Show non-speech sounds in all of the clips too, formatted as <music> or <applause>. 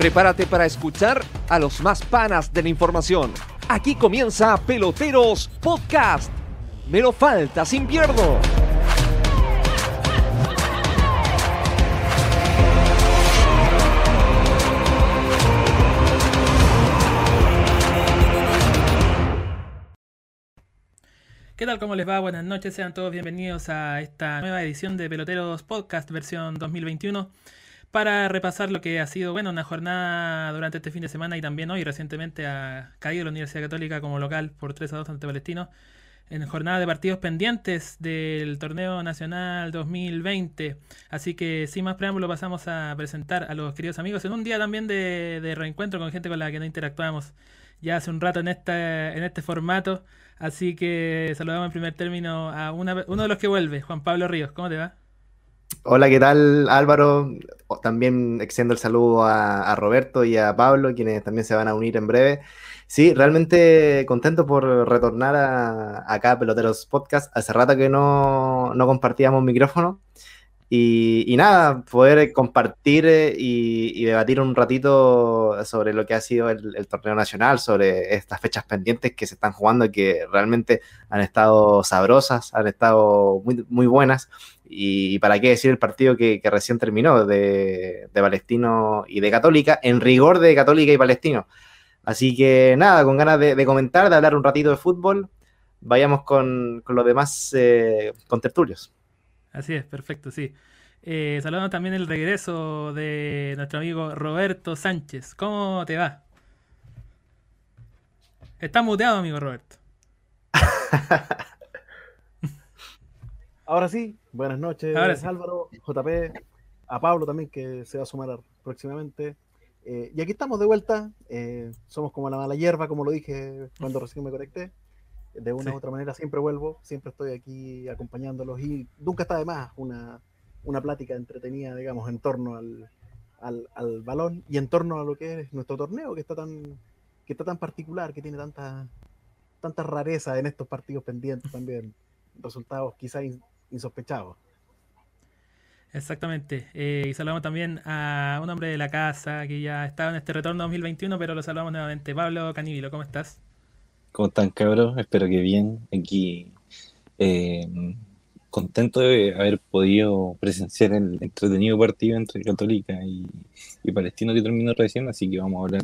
Prepárate para escuchar a los más panas de la información. Aquí comienza Peloteros Podcast. Me lo falta sin pierdo. ¿Qué tal? ¿Cómo les va? Buenas noches, sean todos bienvenidos a esta nueva edición de Peloteros Podcast versión 2021 para repasar lo que ha sido, bueno, una jornada durante este fin de semana y también hoy recientemente ha caído la Universidad Católica como local por 3 a 2 ante Palestino en jornada de partidos pendientes del torneo nacional 2020. Así que sin más preámbulo pasamos a presentar a los queridos amigos en un día también de, de reencuentro con gente con la que no interactuamos ya hace un rato en, esta, en este formato. Así que saludamos en primer término a uno de los que vuelve, Juan Pablo Ríos. ¿Cómo te va? Hola, ¿qué tal Álvaro? También extiendo el saludo a, Roberto y a Pablo, quienes también se van a unir en breve. Sí, realmente contento por retornar a, acá a Peloteros Podcast. Hace rato que no, no compartíamos micrófono. Y, nada, poder compartir eh, y, debatir un ratito sobre lo que ha sido el, torneo nacional, sobre estas fechas pendientes que se están jugando y que realmente han estado sabrosas, han estado muy, buenas. Y, para qué decir el partido que, recién terminó de, Palestino y de Católica, en rigor de Católica y Palestino. Así que nada, con ganas de, comentar, de hablar un ratito de fútbol, vayamos con, los demás eh, contertulios. Así es, perfecto, sí. Eh, saludamos también el regreso de nuestro amigo Roberto Sánchez. ¿Cómo te va? Está muteado, amigo Roberto. <laughs> Ahora sí, buenas noches, Álvaro, JP, a Pablo también que se va a sumar próximamente. Eh, y aquí estamos de vuelta. Eh, somos como la mala hierba, como lo dije cuando recién me conecté de una u otra manera siempre vuelvo, siempre estoy aquí acompañándolos y nunca está de más una, una plática entretenida, digamos, en torno al, al, balón y en torno a lo que es nuestro torneo, que está tan, que está tan particular, que tiene tanta, tanta rareza en estos partidos pendientes también, <laughs> resultados quizás insospechados. Exactamente. Eh, y saludamos también a un hombre de la casa que ya estaba en este retorno 2021, pero lo saludamos nuevamente. Pablo Canibilo, ¿cómo estás? ¿Cómo están, cabros? Espero que bien. Aquí eh, contento de haber podido presenciar el entretenido partido entre Católica y, Palestino que terminó recién, así que vamos a hablar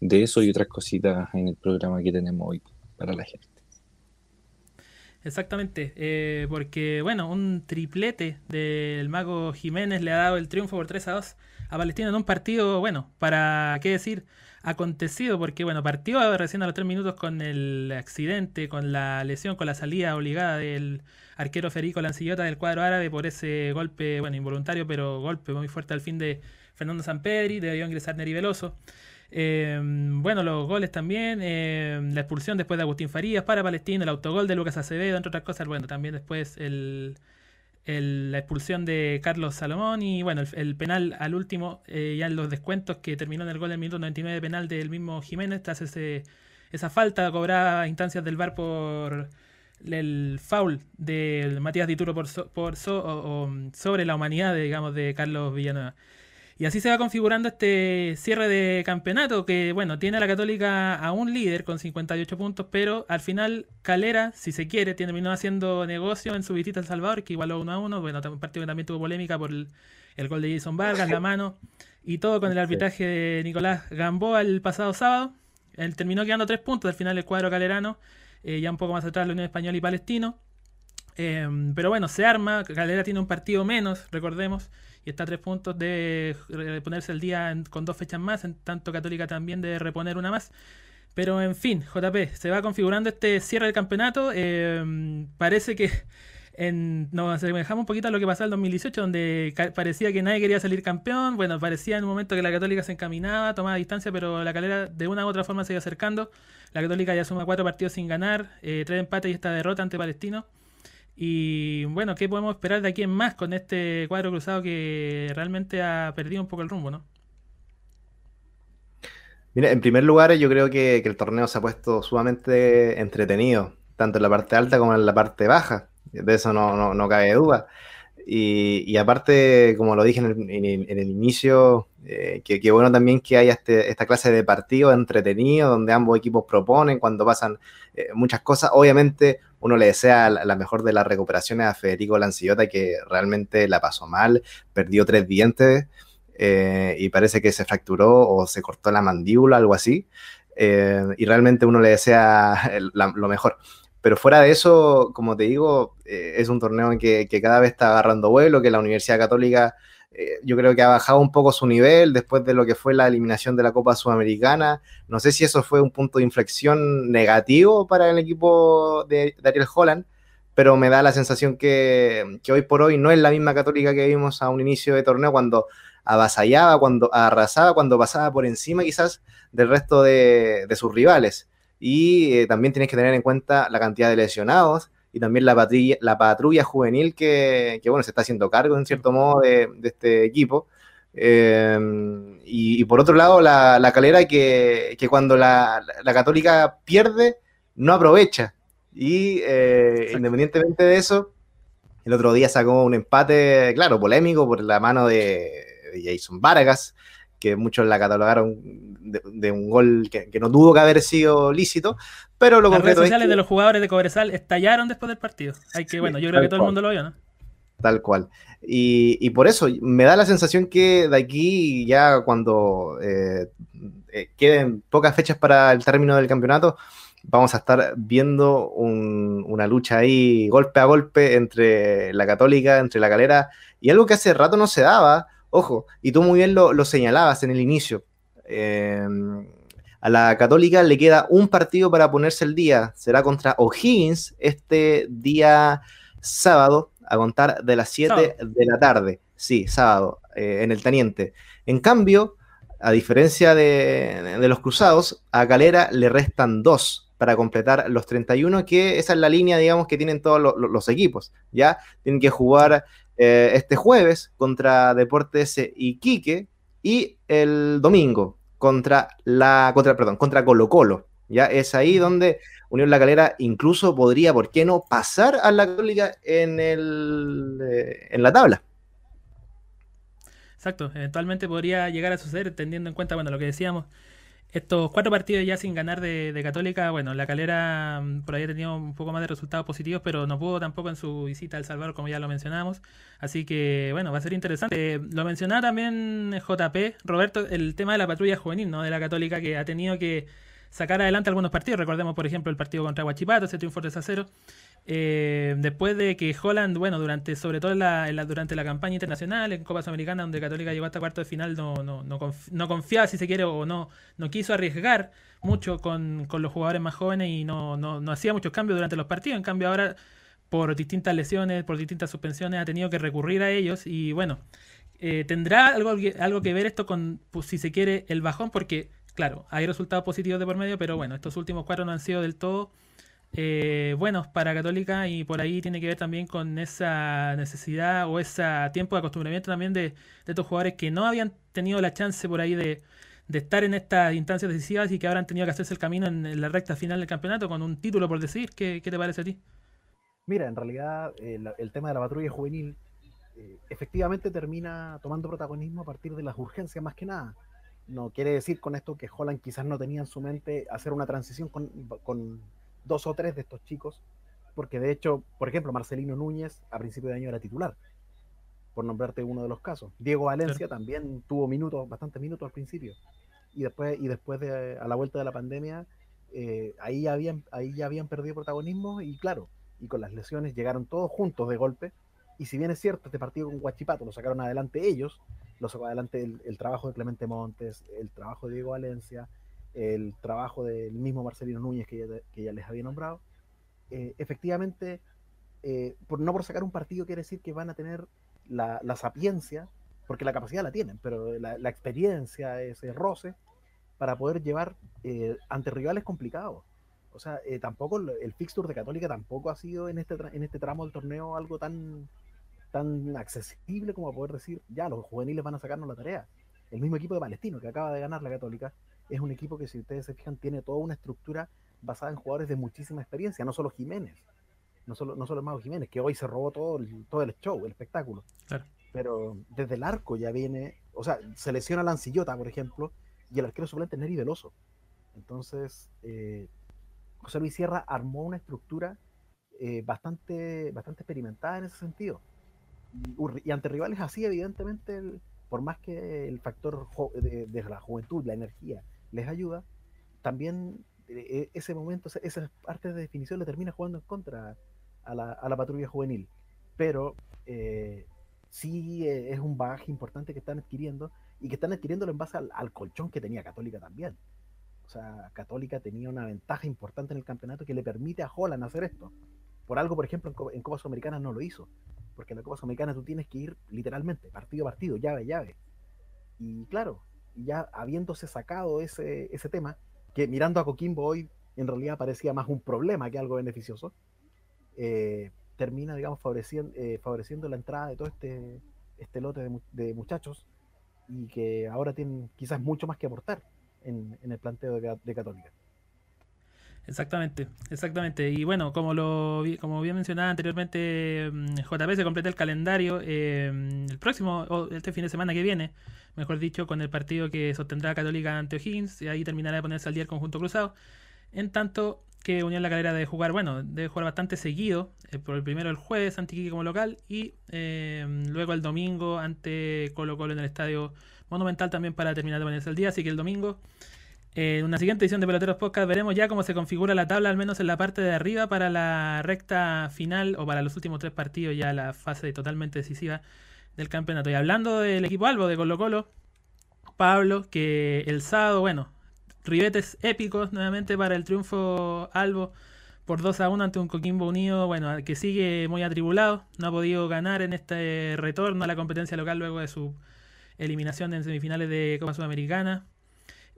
de eso y otras cositas en el programa que tenemos hoy para la gente. Exactamente, eh, porque bueno, un triplete del mago Jiménez le ha dado el triunfo por 3 a 2 a Palestino en un partido, bueno, para qué decir, acontecido, porque bueno, partió recién a los 3 minutos con el accidente, con la lesión, con la salida obligada del arquero Federico Lancillota del cuadro árabe por ese golpe, bueno, involuntario, pero golpe muy fuerte al fin de Fernando Sampedri, debió ingresar Neri Veloso. Em, bueno, los goles también, em, la expulsión después de Agustín Farías para Palestino, el autogol de Lucas Acevedo, entre otras cosas, bueno, también después el, la expulsión de Carlos Salomón y bueno, el, penal al último, eh, ya en los descuentos que terminó en el gol del minuto 99 penal del mismo Jiménez, tras ese, esa falta cobrada a instancias del VAR por el foul de Matías Dituro por, por sobre la humanidad, digamos, de Carlos Villanueva. Y así se va configurando este cierre de campeonato que, bueno, tiene a la Católica a un líder con 58 puntos, pero al final Calera, si se quiere, terminó haciendo negocio en su visita a El Salvador, que igualó 1 a 1. Bueno, un partido que también tuvo polémica por el, gol de Jason Vargas, la mano, y todo con el arbitraje de Nicolás Gamboa el pasado sábado. Él terminó quedando tres puntos, al final el cuadro calerano, eh, ya un poco más atrás la Unión Española y Palestino. Em, pero bueno, se arma, Calera tiene un partido menos, recordemos y está a tres puntos de ponerse el día con dos fechas más, en tanto Católica también de reponer una más. Pero en fin, JP, se va configurando este cierre del campeonato. Eh, parece que en, nos asemejamos un poquito a lo que pasó en el 2018, donde parecía que nadie quería salir campeón. Bueno, parecía en un momento que la Católica se encaminaba, tomaba distancia, pero la calera de una u otra forma se iba acercando. La Católica ya suma cuatro partidos sin ganar, eh, tres empates y esta derrota ante Palestino. Y bueno, ¿qué podemos esperar de aquí en más con este cuadro cruzado que realmente ha perdido un poco el rumbo, ¿no? Mira, en primer lugar, yo creo que, el torneo se ha puesto sumamente entretenido, tanto en la parte alta como en la parte baja. De eso no, cabe duda. Y, aparte, como lo dije en el, inicio, eh, que, bueno también que haya este, esta clase de partido entretenido donde ambos equipos proponen cuando pasan eh, muchas cosas. Obviamente, uno le desea la, mejor de las recuperaciones a Federico Lancillota, que realmente la pasó mal, perdió tres dientes eh, y parece que se fracturó o se cortó la mandíbula, algo así. y realmente uno le desea <laughs> lo mejor. Pero fuera de eso, como te digo, eh, es un torneo en que, cada vez está agarrando vuelo, que la Universidad Católica eh, yo creo que ha bajado un poco su nivel después de lo que fue la eliminación de la Copa Sudamericana. No sé si eso fue un punto de inflexión negativo para el equipo de, Ariel Holland, pero me da la sensación que, hoy por hoy no es la misma Católica que vimos a un inicio de torneo cuando avasallaba, cuando arrasaba, cuando pasaba por encima quizás del resto de sus rivales y eh, también tienes que tener en cuenta la cantidad de lesionados y también la patrulla, la patrulla juvenil que, bueno, se está haciendo cargo en cierto modo de, este equipo. Em, y, por otro lado, la, calera que, cuando la, católica pierde, no aprovecha. Y eh, independientemente de eso, el otro día sacó un empate, claro, polémico por la mano de, de Jason Vargas, que muchos la catalogaron de, un gol que, no tuvo que haber sido lícito, pero lo Las redes sociales de los jugadores de Cobresal estallaron después del partido. Hay que, bueno, yo creo que todo el mundo lo vio, ¿no? Tal cual. Y, por eso me da la sensación que de aquí, ya cuando eh, eh, queden pocas fechas para el término del campeonato, vamos a estar viendo una lucha ahí golpe a golpe entre la Católica, entre la Calera, y algo que hace rato no se daba, Ojo, y tú muy bien lo, señalabas en el inicio. Em, a la Católica le queda un partido para ponerse el día. Será contra O'Higgins este día sábado, a contar de las 7 de la tarde. Sí, sábado, eh, en el Teniente. En cambio, a diferencia de, los cruzados, a Calera le restan dos para completar los 31, que esa es la línea, digamos, que tienen todos los equipos. Ya tienen que jugar eh, este jueves contra Deportes Iquique y el domingo contra la contra perdón, contra Colo Colo. Ya es ahí donde Unión La Calera incluso podría, ¿por qué no?, pasar a la Católica en, el, eh, en la tabla. Exacto, eventualmente podría llegar a suceder teniendo en cuenta, bueno, lo que decíamos, estos cuatro partidos ya sin ganar de, Católica, bueno, la calera mm, por ahí ha tenido un poco más de resultados positivos, pero no pudo tampoco en su visita al Salvador, como ya lo mencionamos. Así que, bueno, va a ser interesante. lo mencionaba también JP, Roberto, el tema de la patrulla juvenil, ¿no? De la Católica, que ha tenido que sacar adelante algunos partidos. Recordemos, por ejemplo, el partido contra Huachipato, ese triunfo 3 a 0. Eh, después de que Holland, bueno, durante sobre todo la, durante la campaña internacional en Copa Sudamericana, donde Católica llegó hasta cuarto de final, no, no, no, confiaba, si se quiere, o no, no quiso arriesgar mucho con, los jugadores más jóvenes y no, no, hacía muchos cambios durante los partidos. En cambio, ahora, por distintas lesiones, por distintas suspensiones, ha tenido que recurrir a ellos y bueno. Eh, ¿Tendrá algo, algo que ver esto con, pues, si se quiere, el bajón? Porque, claro, hay resultados positivos de por medio, pero bueno, estos últimos cuatro no han sido del todo eh, buenos para Católica y por ahí tiene que ver también con esa necesidad o ese tiempo de acostumbramiento también de, estos jugadores que no habían tenido la chance por ahí de, estar en estas instancias decisivas y que han tenido que hacerse el camino en, la recta final del campeonato con un título por decir. ¿Qué, te parece a ti? Mira, en realidad el, tema de la patrulla juvenil eh, efectivamente termina tomando protagonismo a partir de las urgencias más que nada. No quiere decir con esto que Holland quizás no tenía en su mente hacer una transición con dos o tres de estos chicos, porque de hecho, por ejemplo, Marcelino Núñez a principio de año era titular, por nombrarte uno de los casos. Diego Valencia también tuvo minutos, bastantes minutos al principio, y después, y después de a la vuelta de la pandemia, eh, ahí, habían, ahí ya habían perdido protagonismo, y claro, y con las lesiones llegaron todos juntos de golpe, y si bien es cierto, este partido con Guachipato lo sacaron adelante ellos, lo sacó adelante el, el trabajo de Clemente Montes, el trabajo de Diego Valencia, el trabajo del mismo Marcelino Núñez que ya, les había nombrado, eh, efectivamente, eh, por, no por sacar un partido quiere decir que van a tener la, sapiencia, porque la capacidad la tienen, pero la, experiencia, ese roce, para poder llevar eh, ante rivales complicados. O sea, tampoco el fixture de Católica tampoco ha sido en este, en este tramo del torneo algo tan, tan accesible como poder decir, ya, los juveniles van a sacarnos la tarea. El mismo equipo de Palestino que acaba de ganar la Católica es un equipo que, si ustedes se fijan, tiene toda una estructura basada en jugadores de muchísima experiencia, no solo Jiménez. no solo, no solo Mago Jiménez, que hoy se robó todo el, todo el show, el espectáculo. Pero desde el arco ya viene, o sea, se lesiona Lancillota, por ejemplo, y el arquero suplente es Neri Veloso. Entonces, eh, José Luis Sierra armó una estructura eh, bastante, bastante experimentada en ese sentido. Y, ante rivales así, evidentemente, por más que el factor de, la juventud, la energía, les ayuda, también eh, ese momento, esa parte de definición le termina jugando en contra a la, a la patrulla juvenil. Pero eh, sí es un bagaje importante que están adquiriendo y que están adquiriéndolo en base al, colchón que tenía Católica también. O sea, Católica tenía una ventaja importante en el campeonato que le permite a Holland hacer esto. Por algo, por ejemplo, en, Copa Sudamericana no lo hizo. Porque en la Copa Sudamericana tú tienes que ir literalmente, partido a partido, llave a llave. Y claro, ya habiéndose sacado ese, ese tema, que mirando a Coquimbo hoy en realidad parecía más un problema que algo beneficioso, eh, termina, digamos, favoreciendo, eh, favoreciendo la entrada de todo este, este lote de, muchachos y que ahora tienen quizás mucho más que aportar en, el planteo de Católica. Exactamente, exactamente. Y bueno, como lo como bien mencionaba anteriormente, mm, JP se completa el calendario em, el próximo, o este fin de semana que viene, mejor dicho, con el partido que sostendrá Católica ante O'Higgins, y ahí terminará de ponerse al día el conjunto cruzado. En tanto que Unión La Calera de jugar, bueno, debe jugar bastante seguido, eh, por el primero el jueves ante Iquique como local, y em, luego el domingo ante Colo Colo en el Estadio Monumental también para terminar de ponerse al día, así que el domingo en una siguiente edición de Peloteros Podcast veremos ya cómo se configura la tabla, al menos en la parte de arriba, para la recta final o para los últimos tres partidos, ya la fase totalmente decisiva del campeonato. Y hablando del equipo Albo de Colo Colo, Pablo, que el sábado, bueno, ribetes épicos nuevamente para el triunfo Albo por 2 a 1 ante un Coquimbo Unido, bueno, que sigue muy atribulado, no ha podido ganar en este retorno a la competencia local luego de su eliminación en semifinales de Copa Sudamericana.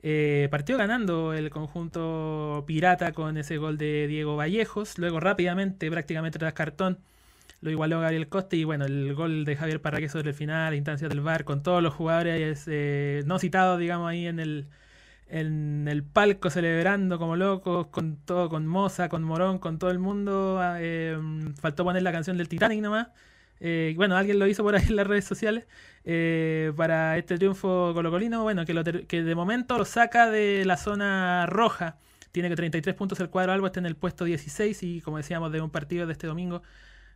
Eh, partió ganando el conjunto pirata con ese gol de Diego Vallejos. Luego rápidamente, prácticamente tras cartón, lo igualó Gabriel Coste. Y bueno, el gol de Javier Parraque sobre el final, instancia del bar, con todos los jugadores eh, no citados, digamos, ahí en el, en el palco celebrando como locos, con todo, con Moza, con Morón, con todo el mundo. Ah, eh, faltó poner la canción del Titanic nomás. Eh, bueno, alguien lo hizo por ahí en las redes sociales eh, para este triunfo colocolino. Bueno, que, que de momento lo saca de la zona roja. Tiene que 33 puntos el cuadro Albo, está en el puesto 16 y como decíamos de un partido de este domingo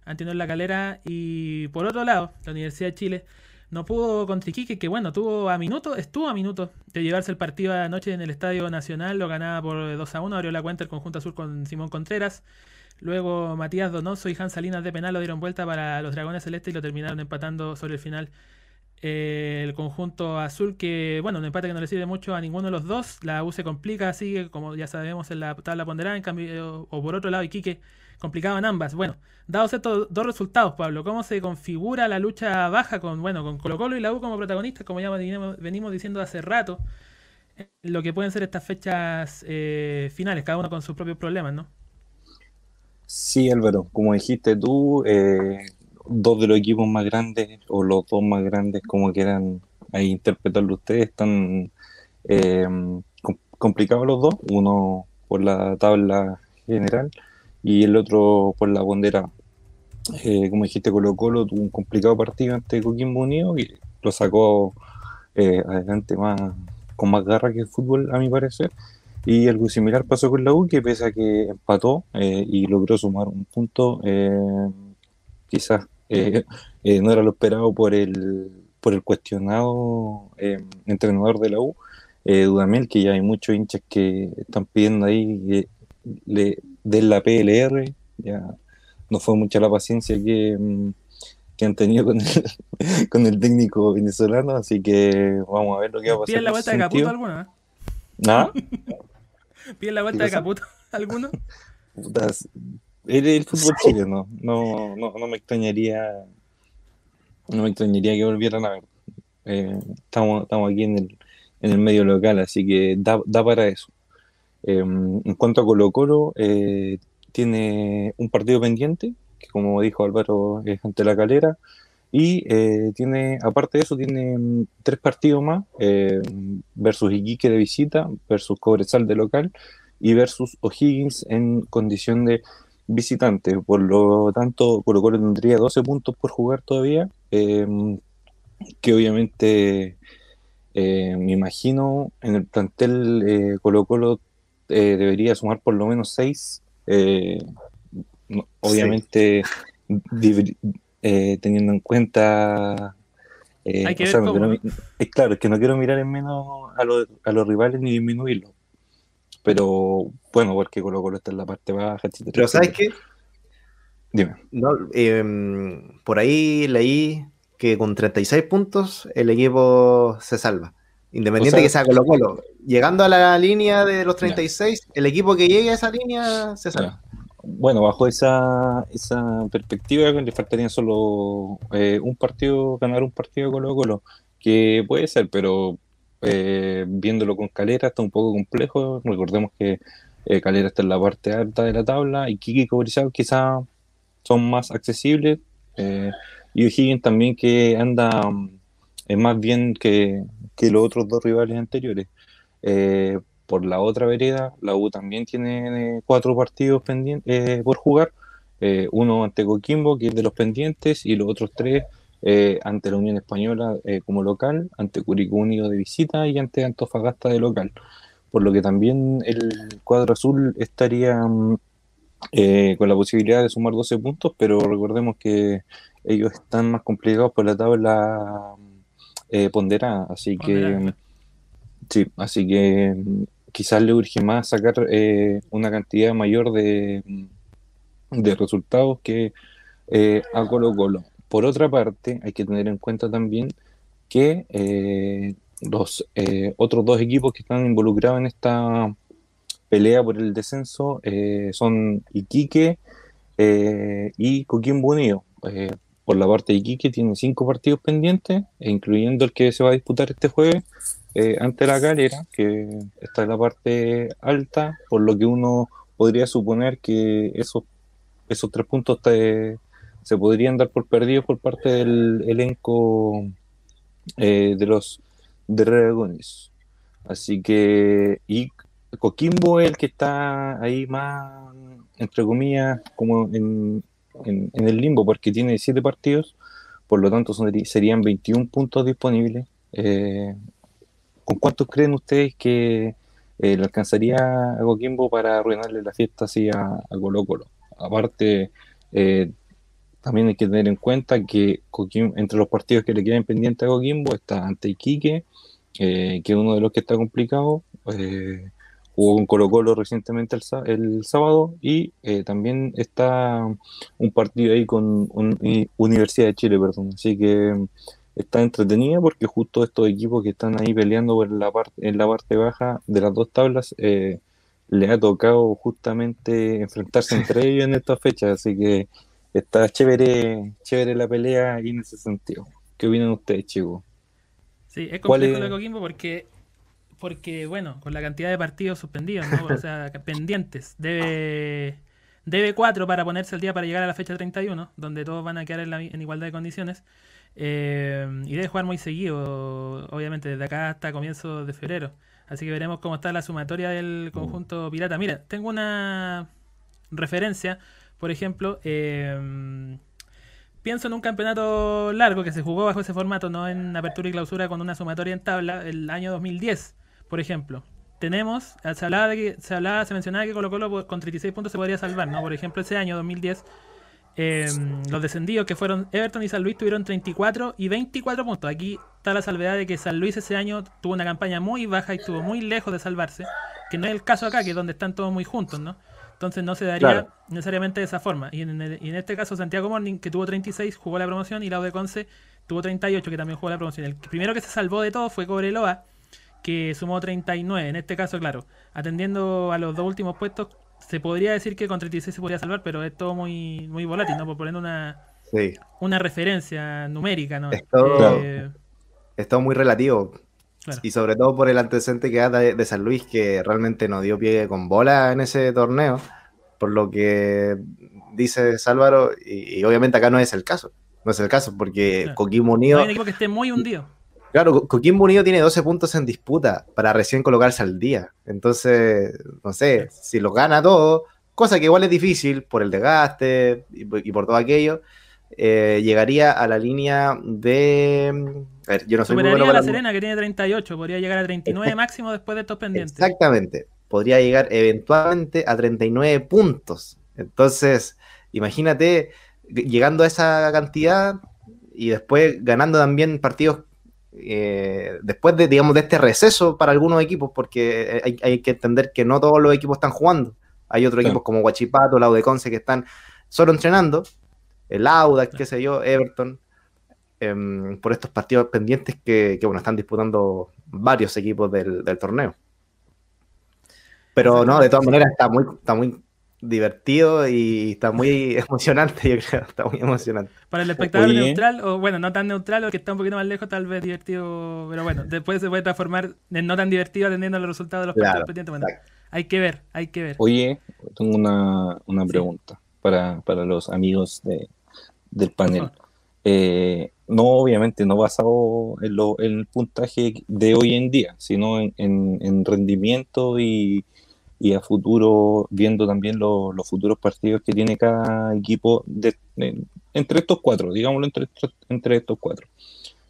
ante en la calera. Y por otro lado, la Universidad de Chile no pudo contra Iquique, que bueno, tuvo a minutos, estuvo a minutos de llevarse el partido anoche en el Estadio Nacional, lo ganaba por 2 a 1, abrió la cuenta el conjunto azul con Simón Contreras. Luego Matías Donoso y Hans Salinas de penal lo dieron vuelta para los Dragones Celestes y lo terminaron empatando sobre el final eh, el conjunto azul que, bueno, un empate que no le sirve mucho a ninguno de los dos. La U se complica, sigue como ya sabemos en la tabla ponderada, en cambio, o por otro lado Iquique complicaban ambas. Bueno, dados estos dos resultados, Pablo, ¿cómo se configura la lucha baja con, bueno, con Colo Colo y la U como protagonistas, como ya venimos, diciendo hace rato, lo que pueden ser estas fechas eh, finales, cada uno con sus propios problemas, ¿no? Sí, Álvaro, como dijiste tú, eh, dos de los equipos más grandes, o los dos más grandes, como quieran ahí interpretarlo ustedes, están eh, complicados los dos, uno por la tabla general y el otro por la bandera. Eh, como dijiste, Colo Colo tuvo un complicado partido ante Coquimbo Unido y lo sacó adelante más con más garra que el fútbol, a mi parecer. Y algo similar pasó con la U, que pese a que empató eh, y logró sumar un punto, eh, quizás eh, <laughs> no era lo esperado por el, por el cuestionado entrenador de la U, Dudamel, que ya hay muchos hinchas que están pidiendo ahí que le den la PLR, ya no fue mucha la paciencia que, mm, que han tenido con el, <laughs> con el técnico venezolano, así que vamos a ver lo que va a pasar. la vuelta de Caputo alguna? ¿Ah? <laughs> ¿Pide la vuelta de Caputo <laughs> alguno? el, fútbol chileno, no, no, no me extrañaría no me extrañaría que volvieran a ver. Eh, estamos, estamos aquí en el, en el medio local, así que da, da para eso. Em, en cuanto a Colo Colo, eh, tiene un partido pendiente, que como dijo Álvaro es ante la calera, y eh, tiene, aparte de eso, tiene mm, tres partidos más, eh, versus Iquique de visita, versus Cobresal de local y versus O'Higgins en condición de visitante. Por lo tanto, Colo Colo tendría 12 puntos por jugar todavía, em, que obviamente eh, me imagino en el plantel eh, Colo Colo debería sumar por lo menos 6. obviamente teniendo en cuenta... Hay que ver claro, es que no quiero mirar en menos a, a los rivales ni disminuirlos pero bueno, porque Colo Colo está en la parte baja, Pero ¿sabes qué? Dime. Em, por ahí leí que con 36 puntos el equipo se salva. Independiente que sea Colo Colo. Llegando a la línea de los 36, el equipo que llegue a esa línea se salva. Bueno, bajo esa, esa perspectiva le faltaría solo eh, un partido, ganar un partido Colo Colo, que puede ser, pero eh, viéndolo con Calera está un poco complejo. Recordemos que eh, Calera está en la parte alta de la tabla y Kiki y Cobrizal quizá son más accesibles. Eh, y O'Higgins también que anda es más bien que, que, los otros dos rivales anteriores. Por la otra vereda, la U también tiene cuatro partidos pendientes por jugar. uno ante Coquimbo, que es de los pendientes, y los otros tres eh, ante la Unión Española eh, como local, ante Curicó Unido de visita y ante Antofagasta de local. Por lo que también el cuadro azul estaría mm, eh, con la posibilidad de sumar 12 puntos, pero recordemos que ellos están más complicados por la tabla ponderada, así que sí, así que mm, quizás le urge más sacar una cantidad mayor de, resultados que a Colo Colo. Por otra parte, hay que tener en cuenta también que eh, los eh, otros dos equipos que están involucrados en esta pelea por el descenso eh, son Iquique y Coquimbo Unido. por la parte de Iquique tiene cinco partidos pendientes, e incluyendo el que se va a disputar este jueves ante la Calera, que está en la parte alta, por lo que uno podría suponer que esos, esos tres puntos se podrían dar por perdidos por parte del elenco eh, de los Dragones. Así que, y Coquimbo es el que está ahí más, entre comillas, como en, el limbo, porque tiene siete partidos, por lo tanto serían 21 puntos disponibles. Eh, ¿Con cuántos creen ustedes que eh, le alcanzaría a Coquimbo para arruinarle la fiesta así a, a Colo Colo? Aparte, eh, también hay que tener en cuenta que entre los partidos que le quedan pendientes a Coquimbo está ante Iquique, eh, que es uno de los que está complicado. Eh, jugó con Colo Colo recientemente el, sábado y también está un partido ahí con Universidad de Chile, perdón. Así que está entretenida porque justo estos equipos que están ahí peleando en la parte, en la parte baja de las dos tablas le ha tocado justamente enfrentarse entre ellos en estas fechas. Así que está chévere, chévere la pelea ahí en ese sentido. ¿Qué opinan ustedes, chicos? Sí, es complejo lo de Coquimbo porque, porque, bueno, con la cantidad de partidos suspendidos, ¿no? o sea, <laughs> pendientes, debe, debe cuatro para ponerse al día para llegar a la fecha 31, donde todos van a quedar en, igualdad de condiciones. Eh, y debe jugar muy seguido, obviamente, desde acá hasta comienzos de febrero. Así que veremos cómo está la sumatoria del conjunto pirata. Mira, tengo una referencia por ejemplo, em, pienso en un campeonato largo que se jugó bajo ese formato, no en apertura y clausura con una sumatoria en tabla, el año 2010, por ejemplo. Tenemos, se hablaba, de que, se, hablaba se mencionaba que Colo Colo con 36 puntos se podría salvar, ¿no? Por ejemplo, ese año 2010, em, los descendidos que fueron Everton y San Luis tuvieron 34 y 24 puntos. Aquí está la salvedad de que San Luis ese año tuvo una campaña muy baja y estuvo muy lejos de salvarse, que no es el caso acá, que es donde están todos muy juntos, ¿no? Entonces no se daría necesariamente de esa forma. Y en, este caso, Santiago Morning, que tuvo 36, jugó la promoción, y Lau de Conce tuvo 38, que también jugó la promoción. El primero que se salvó de todo fue Cobreloa, que sumó 39. En este caso, claro, atendiendo a los dos últimos puestos, se podría decir que con 36 se podría salvar, pero es todo muy, muy volátil, ¿no? Por poner una, una referencia numérica, ¿no? Es todo, eh, es todo muy relativo. Y sobre todo por el antecedente que da de, San Luis, que realmente no dio pie con bola en ese torneo, por lo que dice Álvaro, y, obviamente acá no es el caso. No es el caso, porque Coquimbo Unido. hay un equipo que esté muy hundido. Claro, Coquimbo Unido tiene 12 puntos en disputa para recién colocarse al día. Entonces, no sé, si lo gana todo, cosa que igual es difícil por el desgaste y, por todo aquello, eh, llegaría a la línea de... A ver, yo no soy muy bueno la Serena que tiene 38, podría llegar a 39 máximo después de estos pendientes. Exactamente, podría llegar eventualmente a 39 puntos. Entonces, imagínate llegando a esa cantidad y después ganando también partidos eh, después de, digamos, de este receso para algunos equipos, porque hay, que entender que no todos los equipos están jugando. Hay otros equipos como Guachipato, la Conce que están solo entrenando, el Audax, qué sé yo, Everton, em, por estos partidos pendientes que, bueno, están disputando varios equipos del, del torneo. Pero no, de todas maneras está muy, está muy divertido y está muy <laughs> emocionante, yo creo, está muy emocionante. Para el espectador neutral, o bueno, no tan neutral, o que está un poquito más lejos, tal vez divertido, pero bueno, después se puede transformar en no tan divertido atendiendo los resultados de los partidos pendientes. hay que ver, hay que ver. Oye, tengo una, una pregunta para, para, los amigos de, del panel. Eh, no, obviamente, no basado en, lo, en, el puntaje de hoy en día, sino en, en rendimiento y, y a futuro, viendo también los futuros partidos que tiene cada equipo de, entre estos cuatro, digámoslo entre, entre estos cuatro.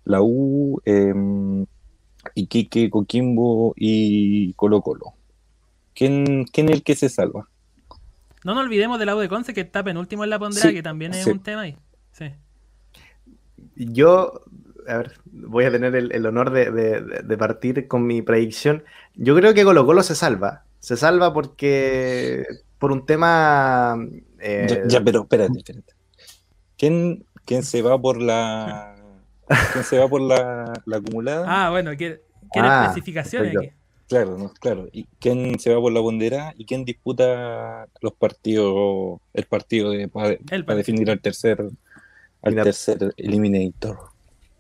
La U, eh, Iquique, Coquimbo y Colo Colo. ¿Quién, ¿Quién, es el que se salva? No nos olvidemos del la U de Conce que está penúltimo en la pondera, que también es un tema ahí. Sí. Yo, a ver, voy a tener el, honor de, de, partir con mi predicción. Yo creo que Colo Colo se salva se salva porque por un tema... Eh, ya, pero espérate, espérate. ¿Quién, ¿Quién, se va por la... ¿Quién se va por la, acumulada? Ah, bueno, ¿quién ah, especificaciones aquí? Claro, no, claro. ¿Y quién se va por la bandera y quién disputa los partidos, el partido de, para, definir al tercer, al tercer eliminator?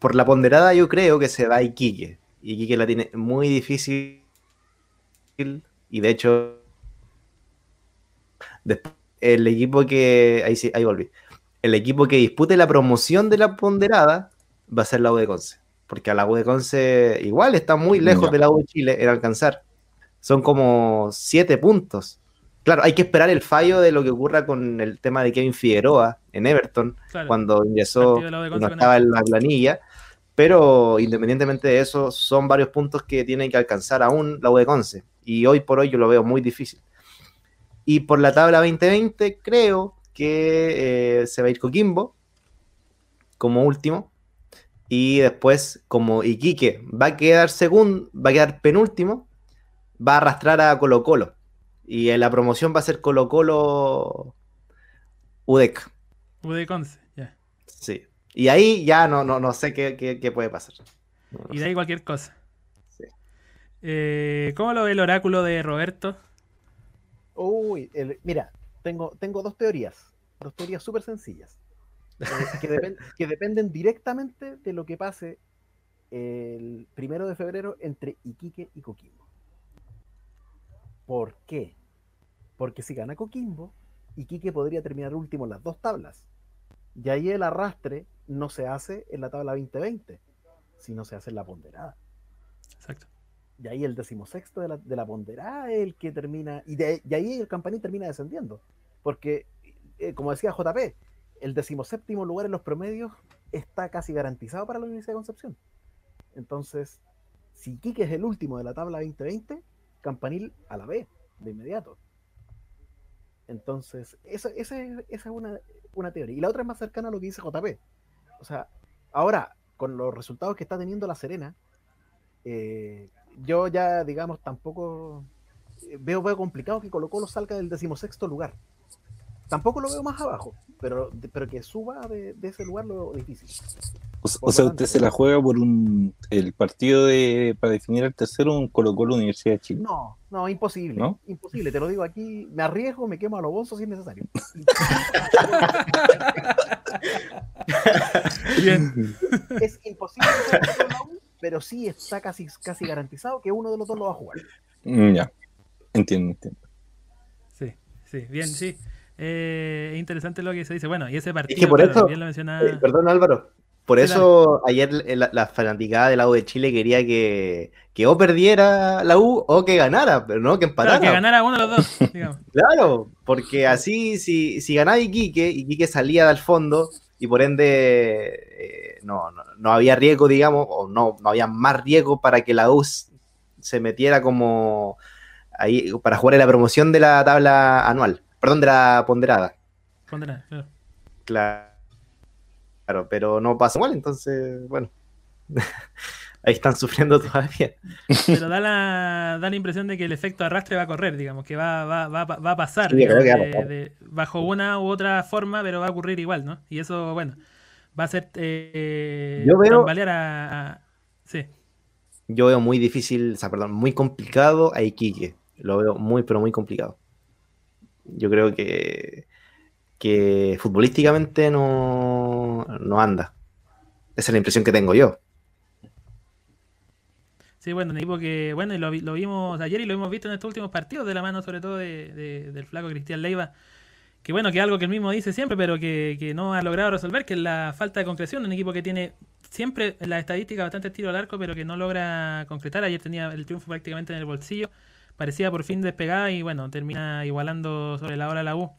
Por la ponderada yo creo que se va Iquique. Iquique la tiene muy difícil y de hecho, el equipo que. Ahí sí, ahí volví. El equipo que dispute la promoción de la ponderada va a ser la U de Conce. Porque a la U de Conce igual está muy lejos de la U de Chile en alcanzar. Son como siete puntos. Claro, hay que esperar el fallo de lo que ocurra con el tema de Kevin Figueroa en Everton, cuando ingresó no estaba en la planilla. Pero independientemente de eso, son varios puntos que tienen que alcanzar aún la U de Conce y hoy por hoy yo lo veo muy difícil. Y por la tabla 2020 creo que eh, se va a ir Coquimbo como último. Y después, como Iquique va a quedar segundo, va a quedar penúltimo, va a arrastrar a Colo Colo. Y en la promoción va a ser Colo Colo UDEC. UDEC 11, ya. Sí. Y ahí ya no, no, no sé qué, puede pasar. y de ahí cualquier cosa. Eh, ¿Cómo lo ve el oráculo de Roberto? Uy, mira, tengo, tengo dos teorías, dos teorías súper sencillas, eh, <laughs> que, dependen directamente de lo que pase el primero de febrero entre Iquique y Coquimbo. ¿Por qué? Porque si gana Coquimbo, Iquique podría terminar último en las dos tablas. Y ahí el arrastre no se hace en la tabla 2020, sino se hace en la ponderada. Exacto. Y ahí el decimosexto de la, de la ponderada es el que termina, y, de, ahí el campanil termina descendiendo. Porque, eh, como decía JP, el decimoséptimo lugar en los promedios está casi garantizado para la Universidad de Concepción. Entonces, si Quique es el último de la tabla 2020, Campanil a la B, de inmediato. Entonces, esa, esa, es una, una, teoría. Y la otra es más cercana a lo que dice JP. O sea, ahora, con los resultados que está teniendo La Serena, eh, yo ya, digamos, tampoco eh, veo, veo complicado que Colo Colo salga del decimosexto lugar. Tampoco lo veo más abajo, pero, pero que suba de, ese lugar lo difícil. O, sea, usted se la juega por un el partido de para definir el tercero un Colo Colo Universidad de Chile. No, no, imposible. Imposible, te lo digo aquí, me arriesgo, me quemo a los bolsos si es necesario. <laughs> Bien. Es imposible pero sí está casi, casi garantizado que uno de los dos lo va a jugar. Mm, ya, entiendo, entiendo. Sí, sí, bien, sí. Eh, interesante lo que se dice. Bueno, y ese partido, es que por eso, bien lo mencionaba... Eh, perdón Álvaro, Por eso ayer la, fanaticada del lado de Chile quería que, que o perdiera la U o que ganara, pero no que empatara. que ganara uno de los dos. <laughs> claro, porque así si, si ganaba Iquique, Iquique salía del fondo y por ende eh, no, no, había riesgo, digamos, o no, no había más riesgo para que la U se metiera como ahí para jugar en la promoción de la tabla anual, perdón, de la ponderada. Ponderada, claro. Claro. Claro, pero no pasa mal, entonces, bueno. <laughs> Ahí están sufriendo todavía. Pero da la, da la impresión de que el efecto arrastre va a correr, digamos, que va, va, va, va a pasar, bajo una u otra forma, pero va a ocurrir igual, ¿no? Y eso, bueno, va a ser eh, Yo veo, a, Sí. Yo veo muy difícil, o sea, perdón, muy complicado a Iquique. Lo veo muy, pero muy complicado. Yo creo que que futbolísticamente no, no anda. Esa es la impresión que tengo yo. Sí, bueno, un equipo que, bueno, y lo, lo, vimos ayer y lo hemos visto en estos últimos partidos, de la mano sobre todo de, del flaco Cristian Leiva, que bueno, que algo que él mismo dice siempre, pero que, que, no ha logrado resolver, que es la falta de concreción, un equipo que tiene siempre en la estadística bastante tiro al arco, pero que no logra concretar. Ayer tenía el triunfo prácticamente en el bolsillo, parecía por fin despegada y bueno, termina igualando sobre la hora la U.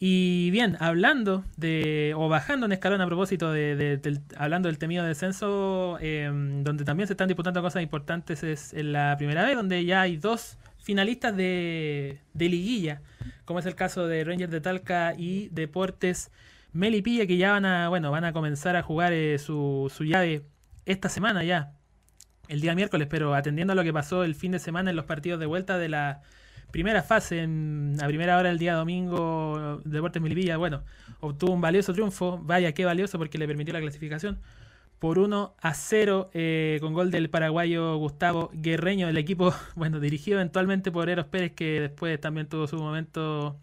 Y bien, hablando de, o bajando un escalón a propósito de, hablando del temido descenso, em, donde también se están disputando cosas importantes, es en la primera vez, donde ya hay dos finalistas de, liguilla, como es el caso de Rangers de Talca y Deportes Melipilla, que ya van a, bueno, van a comenzar a jugar eh, su, su llave esta semana ya, el día miércoles, pero atendiendo a lo que pasó el fin de semana en los partidos de vuelta de la primera fase, en, a primera hora del día domingo, Deportes Milivilla, bueno, obtuvo un valioso triunfo, vaya qué valioso porque le permitió la clasificación, por 1 a 0 eh, con gol del paraguayo Gustavo Guerreño, del equipo, <laughs> bueno, dirigido eventualmente por Eros Pérez, que después también tuvo su momento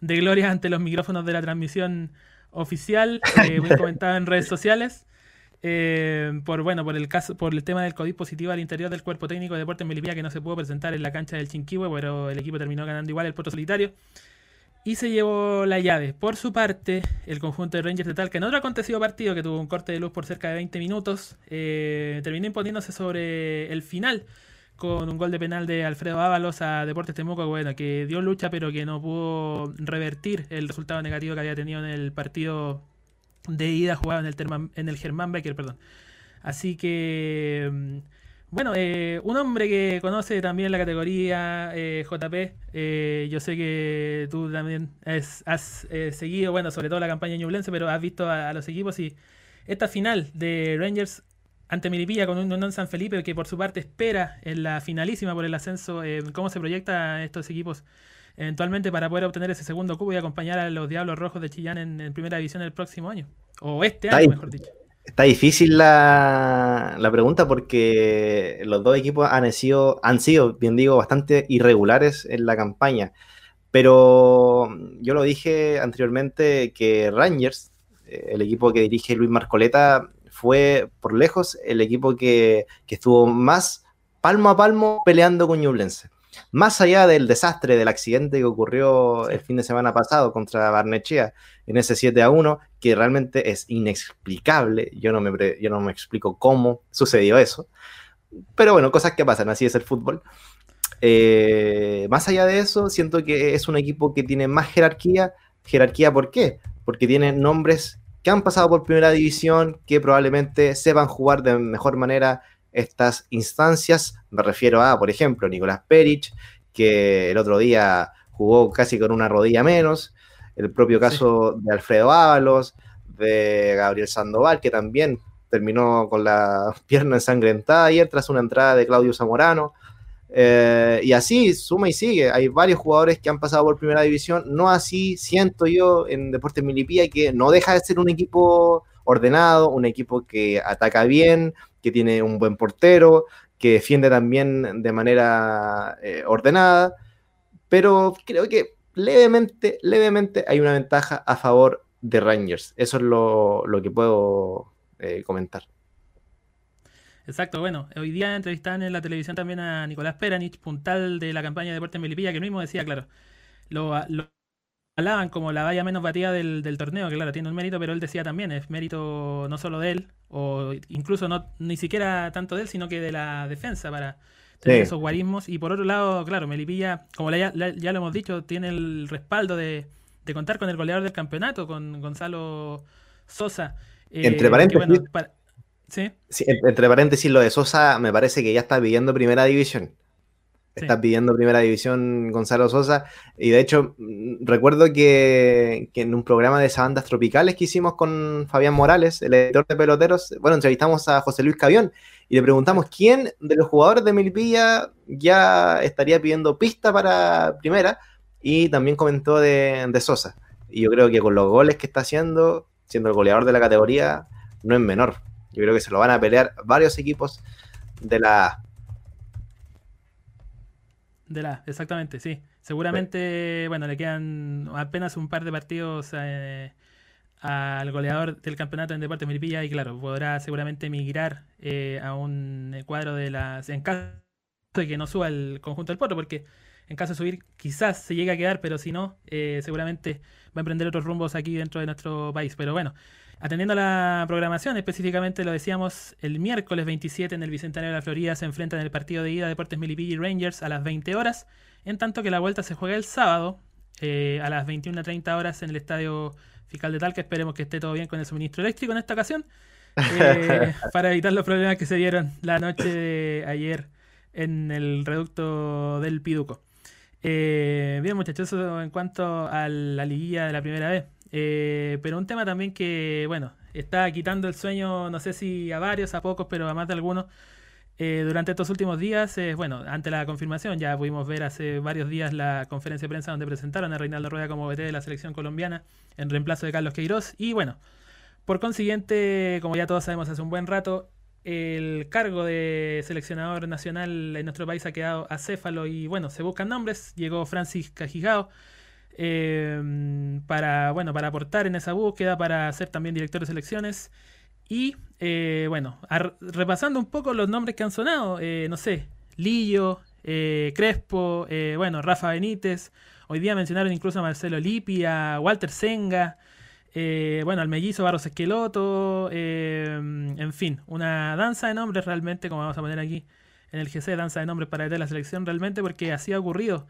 de gloria ante los micrófonos de la transmisión oficial, eh, muy <laughs> comentado en redes sociales. Eh, por bueno, por el caso, por el tema del COVID positivo al interior del cuerpo técnico de Deportes Melipilla que no se pudo presentar en la cancha del Chinquihue, pero el equipo terminó ganando igual el puerto solitario. Y se llevó la llave. Por su parte, el conjunto de Rangers de Talca, en otro acontecido partido que tuvo un corte de luz por cerca de 20 minutos, eh, terminó imponiéndose sobre el final con un gol de penal de Alfredo Ábalos a Deportes Temuco, bueno, que dio lucha pero que no pudo revertir el resultado negativo que había tenido en el partido de ida jugado en el, en el Germán Becker, perdón. Así que, mm, bueno, eh, un hombre que conoce también la categoría eh, JP, eh, yo sé que tú también has seguido, bueno, sobre todo la campaña ñublense, pero has visto a, los equipos y esta final de Rangers ante Milipilla con un Unión San Felipe que por su parte espera en la finalísima por el ascenso, ¿cómo se proyecta estos equipos? eventualmente para poder obtener ese segundo cubo y acompañar a los Diablos Rojos de Chillán en, primera división el próximo año. O este año, mejor dicho. Está difícil la, pregunta porque los dos equipos han sido, han sido, bien digo, bastante irregulares en la campaña. Pero yo lo dije anteriormente que Rangers, eh, el equipo que dirige Luis Marcoleta, fue por lejos el equipo que, que estuvo más palmo a palmo peleando con Ñublense más allá del desastre, del accidente que ocurrió el fin de semana pasado contra Barnechea en ese 7 a 1, que realmente es inexplicable, yo no me, yo no me explico cómo sucedió eso, pero bueno, cosas que pasan, así es el fútbol. Eh, más allá de eso, siento que es un equipo que tiene más jerarquía. Jerarquía, ¿por qué? Porque tiene nombres que han pasado por primera división, que probablemente sepan jugar de mejor manera estas instancias. Me refiero a, por ejemplo, Nicolás Perich, que el otro día jugó casi con una rodilla menos. El propio caso de Alfredo Ábalos, de Gabriel Sandoval, que también terminó con la <laughs> pierna ensangrentada ayer tras una entrada de Claudio Zamorano. Eh, y así suma y sigue. Hay varios jugadores que han pasado por primera división. No así siento yo en Deportes Milipía que no deja de ser un equipo ordenado, un equipo que ataca bien, que tiene un buen portero, que defiende también de manera eh, ordenada, pero creo que levemente, levemente hay una ventaja a favor de Rangers. Eso es lo, que puedo eh, comentar. Exacto, bueno, hoy día entrevistan en la televisión también a Nicolás Peranich, puntal de la campaña de Deportes Melipilla, que mismo decía, claro, lo, señalaban como la valla menos batida del, del, torneo, que claro, tiene un mérito, pero él decía también, es mérito no solo de él, o incluso no ni siquiera tanto de él, sino que de la defensa para tener esos guarismos. Y por otro lado, claro, Melipilla, como ya, ya lo hemos dicho, tiene el respaldo de, de, contar con el goleador del campeonato, con Gonzalo Sosa. Eh, entre paréntesis, ¿sí? entre paréntesis, lo de Sosa me parece que ya está viviendo primera división. Está pidiendo primera división Gonzalo Sosa. Y de hecho, mm, recuerdo que, en un programa de bandas tropicales que hicimos con Fabián Morales, el editor de peloteros, bueno, entrevistamos a José Luis Cavión y le preguntamos quién de los jugadores de Milpilla ya estaría pidiendo pista para primera. Y también comentó de, de Sosa. Y yo creo que con los goles que está haciendo, siendo el goleador de la categoría, no es menor. Yo creo que se lo van a pelear varios equipos de la de la, exactamente, sí. Seguramente, bueno, le quedan apenas un par de partidos eh, al goleador del campeonato en Deportes Milpilla y claro, podrá seguramente migrar eh, a un cuadro de las... En caso de que no suba el conjunto del Porto, porque en caso de subir quizás se llegue a quedar, pero si no, eh, seguramente va a emprender otros rumbos aquí dentro de nuestro país. Pero bueno, Atendiendo a la programación, específicamente lo decíamos, el miércoles 27 en el Bicentenario de la Florida se enfrentan en el partido de ida Deportes Milipilla y Rangers a las 20 horas, en tanto que la vuelta se juega el sábado eh, a las 21.30 horas en el Estadio Fiscal de Talca. Esperemos que esté todo bien con el suministro eléctrico en esta ocasión, eh, <laughs> para evitar los problemas que se dieron la noche de ayer en el reducto del Piduco. Eh, bien muchachos, en cuanto a la liguilla de la primera vez. Eh, pero un tema también que, bueno, está quitando el sueño, no sé si a varios, a pocos, pero a más de algunos. Eh, durante estos últimos días, bueno, ante la confirmación, ya pudimos ver hace varios días la conferencia de prensa donde presentaron a Reinaldo Rueda como VT de la selección colombiana en reemplazo de Carlos Queiroz. Y bueno, por consiguiente, como ya todos sabemos hace un buen rato, el cargo de seleccionador nacional en nuestro país ha quedado acéfalo y bueno, se buscan nombres. Llegó Francis Cajigao Em, para, bueno, para aportar en esa búsqueda, para ser también director de selecciones. Y eh, bueno, repasando un poco los nombres que han sonado, eh, no sé, Lillo, eh, Crespo, bueno, Rafa Benítez, hoy día mencionaron incluso a Marcelo Lippi, Walter Senga, bueno, al mellizo Barros Esqueloto, em, en fin, una danza de nombres realmente, como vamos a poner aquí en el GC, danza de nombres para la selección realmente, porque así ha ocurrido.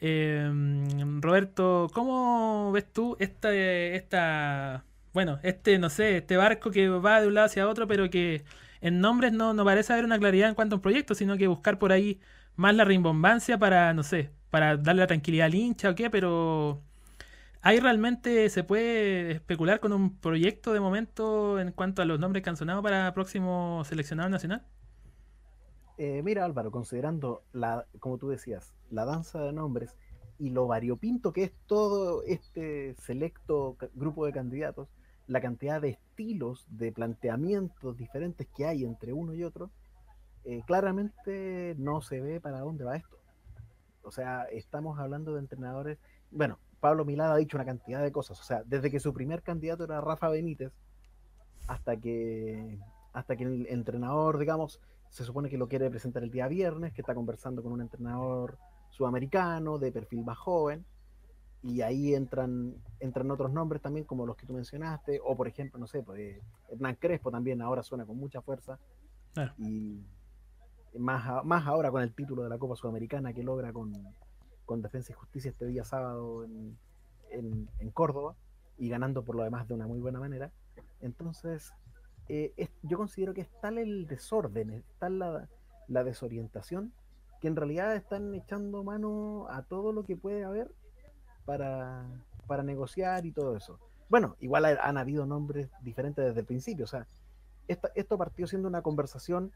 Em, Roberto, ¿cómo ves tú esta, esta, bueno, este, no sé, este barco que va de un lado hacia otro, pero que en nombres no, parece haber una claridad en cuanto a un proyecto, sino que buscar por ahí más la rimbombancia para, no sé, para darle la tranquilidad al hincha o qué, pero ¿hay realmente, se puede especular con un proyecto de momento en cuanto a los nombres que para próximo seleccionado nacional? Eh, mira Álvaro, considerando, la, como tú decías, la danza de nombres y lo variopinto que es todo este selecto grupo de candidatos, la cantidad de estilos, de planteamientos diferentes que hay entre uno y otro, eh, claramente no se ve para dónde va esto. O sea, estamos hablando de entrenadores, bueno, Pablo Milada ha dicho una cantidad de cosas, o sea, desde que su primer candidato era Rafa Benítez, hasta que, hasta que el entrenador, digamos, se supone que lo quiere presentar el día viernes, que está conversando con un entrenador sudamericano de perfil más joven, y ahí entran, entran otros nombres también, como los que tú mencionaste, o por ejemplo, no sé, pues, Hernán Crespo también ahora suena con mucha fuerza, y más, más ahora con el título de la Copa Sudamericana que logra con, Defensa y Justicia este día sábado en, en Córdoba, y ganando por lo demás de una muy buena manera. Entonces, eh, yo considero que es tal el desorden, es tal la, desorientación, que en realidad están echando mano a todo lo que puede haber para, negociar y todo eso. Bueno, igual han habido nombres diferentes desde el principio, o sea, esto partió siendo una conversación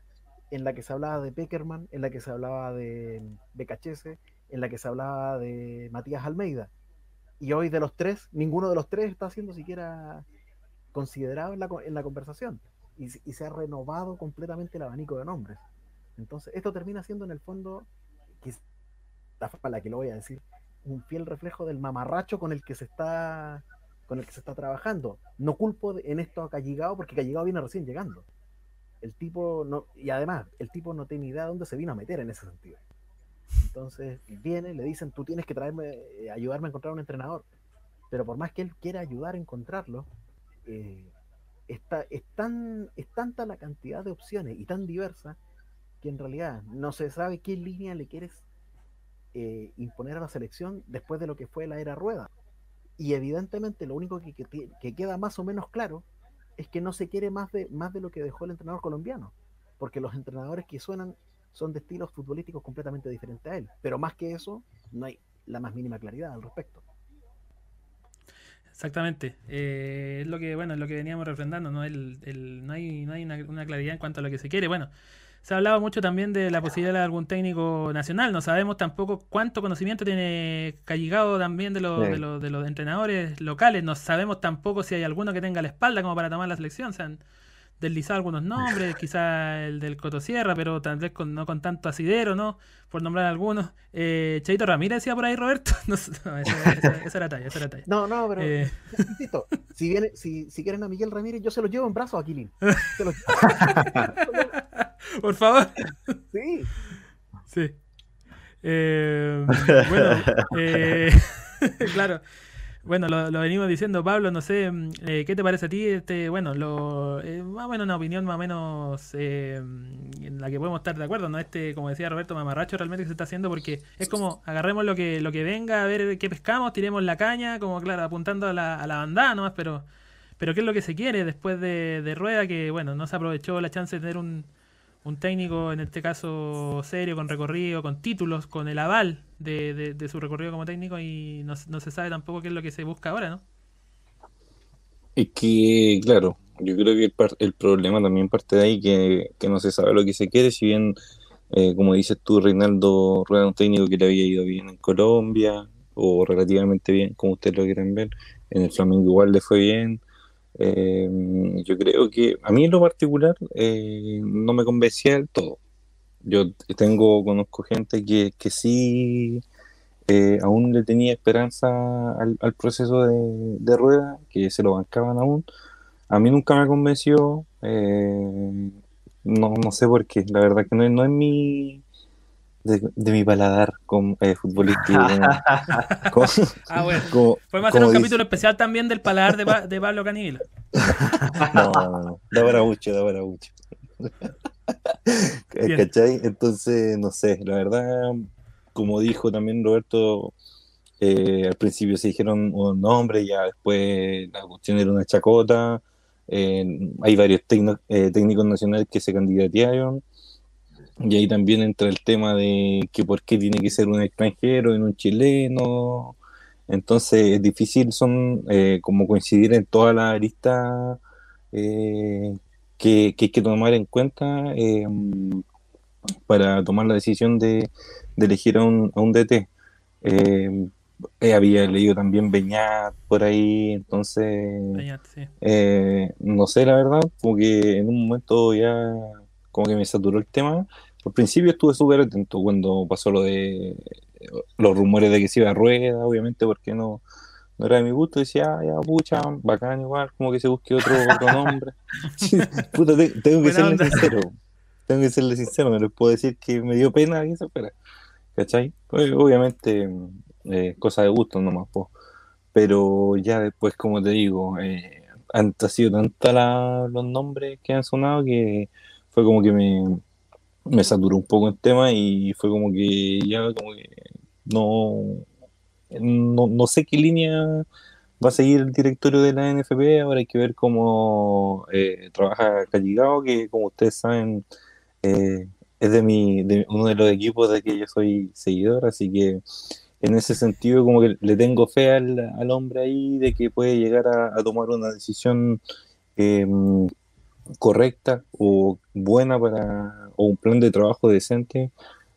en la que se hablaba de Peckerman, en la que se hablaba de Becachese, en la que se hablaba de Matías Almeida. Y hoy de los tres, ninguno de los tres está haciendo siquiera considerado en la, conversación y, se ha renovado completamente el abanico de nombres. Entonces, esto termina siendo en el fondo, la la que lo voy a decir, un fiel reflejo del mamarracho con el que se está con el que se está trabajando. No culpo en esto a Calligao porque Calligao viene recién llegando. El tipo no, y además, el tipo no tiene idea de dónde se vino a meter en ese sentido. Entonces, viene, le dicen, tú tienes que traerme, eh, ayudarme a encontrar un entrenador. pero por más que él quiera ayudar a encontrarlo, eh, está, es, tan, es tanta la cantidad de opciones y tan diversa que en realidad no se sabe qué línea le quieres eh, imponer a la selección después de lo que fue la era rueda. Y evidentemente lo único que, que, queda más o menos claro es que no se quiere más de, más de lo que dejó el entrenador colombiano, porque los entrenadores que suenan son de estilos futbolísticos completamente diferentes a él. Pero más que eso, no hay la más mínima claridad al respecto. Exactamente. Eh, es lo que, bueno, es lo que veníamos refrendando, ¿no? El, el, no hay, no hay una, una, claridad en cuanto a lo que se quiere. Bueno, se ha hablado mucho también de la posibilidad de algún técnico nacional. No sabemos tampoco cuánto conocimiento tiene Calligado también de, de, de, los entrenadores locales. No sabemos tampoco si hay alguno que tenga la espalda como para tomar la selección. O sea, deslizado algunos nombres, <laughs> quizá el del Cotosierra, pero tal vez con, no con tanto asidero, ¿no? Por nombrar algunos. Eh, Chaito Ramírez decía por ahí, Roberto. <laughs> No, esa, era talla, esa era talla. No, no, pero eh. <laughs> si, viene, si, si, quieren a Miguel Ramírez, yo se los llevo en brazos a Quilín. por favor. Sí. Sí. Eh, bueno, eh, claro. Bueno, lo, venimos diciendo, Pablo, no sé, mm, eh, ¿qué te parece a ti? Este, bueno, lo, eh, más o menos una opinión más o menos eh, en la que podemos estar de acuerdo, ¿no? Este, como decía Roberto Mamarracho, realmente se está haciendo porque es como agarremos lo que, lo que venga, a ver qué pescamos, tiremos la caña, como claro, apuntando a la, a la bandada nomás, pero, pero ¿qué es lo que se quiere después de, de Rueda? Que bueno, no se aprovechó la chance de tener un, un técnico, en este caso serio, con recorrido, con títulos, con el aval de, de, su recorrido como técnico y no, no, se sabe tampoco qué es lo que se busca ahora, ¿no? Es que, claro, yo creo que el, el problema también parte de ahí, que, que, no se sabe lo que se quiere, si bien, eh, como dices tú, Reinaldo Rueda, un técnico que le había ido bien en Colombia, o relativamente bien, como ustedes lo quieren ver, en el Flamengo igual le fue bien, eh, yo creo que a mí en lo particular eh, no me convencía del todo. Yo tengo, conozco gente que, que sí eh, aún le tenía esperanza al, proceso de, de, rueda, que se lo bancaban aún. A mí nunca me convenció, no, no sé por qué, la verdad que no, no es mi, de, mi paladar <laughs> como eh, futbolístico. ah, bueno. Podemos hacer un capítulo especial también del paladar de, de Pablo Canilla. <laughs> no, no, da para mucho, da para mucho. <laughs> ¿Cachai? Entonces, no sé, la verdad, como dijo también Roberto, eh, al principio se dijeron un nombre, ya después la cuestión era una chacota. Eh, hay varios eh, técnicos nacionales que se candidatearon y ahí también entra el tema de que por qué tiene que ser un extranjero y no un chileno. Entonces es difícil, son eh, como coincidir en toda la lista eh, que, hay que tomar en cuenta eh, para tomar la decisión de, elegir a un, a un DT. había leído también Beñat por ahí, entonces no sé la verdad, como que en un momento ya como que me saturó el tema. Al principio estuve súper atento cuando pasó lo de los rumores de que se iba a rueda, obviamente, porque no, no era de mi gusto. Decía, ah, ya, pucha, bacán igual, como que se busque otro, otro nombre. <laughs> Puta, tengo que serle sincero. Tengo que serle sincero, no les puedo decir que me dio pena que se fuera. ¿Cachai? Pues, obviamente, eh, cosa de gusto nomás, pues. Pero ya después, como te digo, eh, han sido tantos los nombres que han sonado que fue como que me, saturó un poco el tema y fue como que ya como que no, no, sé qué línea va a seguir el directorio de la NFP, ahora hay que ver cómo eh, trabaja Calligao, que como ustedes saben eh, es de, mi, de uno de los equipos de que yo soy seguidor, así que en ese sentido como que le tengo fe al, al hombre ahí de que puede llegar a, tomar una decisión eh, correcta o buena para, o un plan de trabajo decente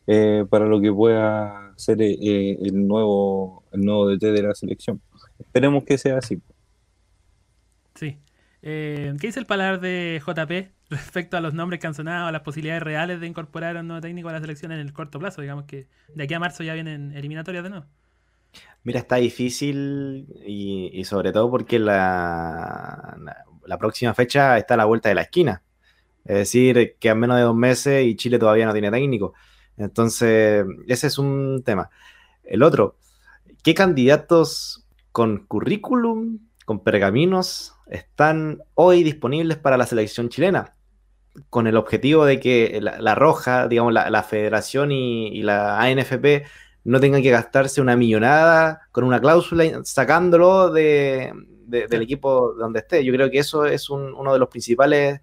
eh, para lo que pueda ser eh, el, nuevo, el nuevo DT de la selección. Esperemos que sea así. Sí. Eh, ¿Qué dice el palabra de JP <laughs> respecto a los nombres que han sonado, a las posibilidades reales de incorporar a un nuevo técnico a la selección en el corto plazo? Digamos que de aquí a marzo ya vienen eliminatorias de nuevo. Mira, está difícil y, sobre todo porque la, la próxima fecha está a la vuelta de la esquina. Es decir, que a menos de dos meses y Chile todavía no tiene técnico. Entonces, ese es un tema. El otro, ¿qué candidatos con currículum, con pergaminos, están hoy disponibles para la selección chilena, con el objetivo de que la, Roja, digamos, la, Federación y, la ANFP no tengan que gastarse una millonada con una cláusula sacándolo de, del equipo donde esté. Yo creo que eso es uno de los principales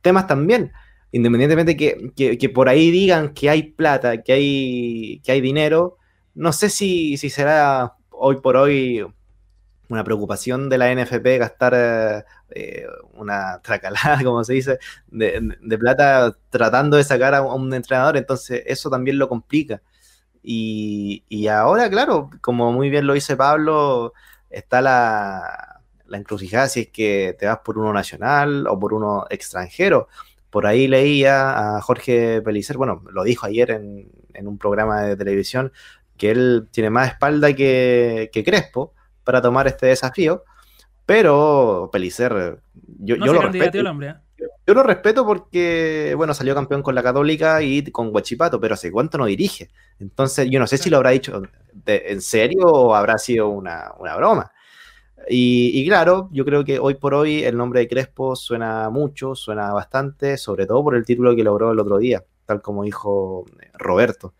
temas también. Independientemente que, que, por ahí digan que hay plata, que hay, que hay dinero, no sé si, si será hoy por hoy una preocupación de la NFP gastar eh, una tracalada, <laughs> como se dice, de, plata tratando de sacar a un entrenador, entonces eso también lo complica. Y, y ahora, claro, como muy bien lo dice Pablo, está la, la encrucijada si es que te vas por uno nacional o por uno extranjero. Por ahí leía a Jorge Pelicer, bueno, lo dijo ayer en, en un programa de televisión, que él tiene más espalda que, que Crespo para tomar este desafío, pero Pelicer, yo, yo lo respeto. ¿eh? Yo lo respeto porque, bueno, salió campeón con la Católica y con Guachipato, pero hace cuánto no dirige. Entonces, yo no sé si lo habrá dicho en serio o habrá sido una, broma. Y, claro, yo creo que hoy por hoy el nombre de Crespo suena mucho, suena bastante, sobre todo por el título que logró el otro día, tal como dijo Roberto.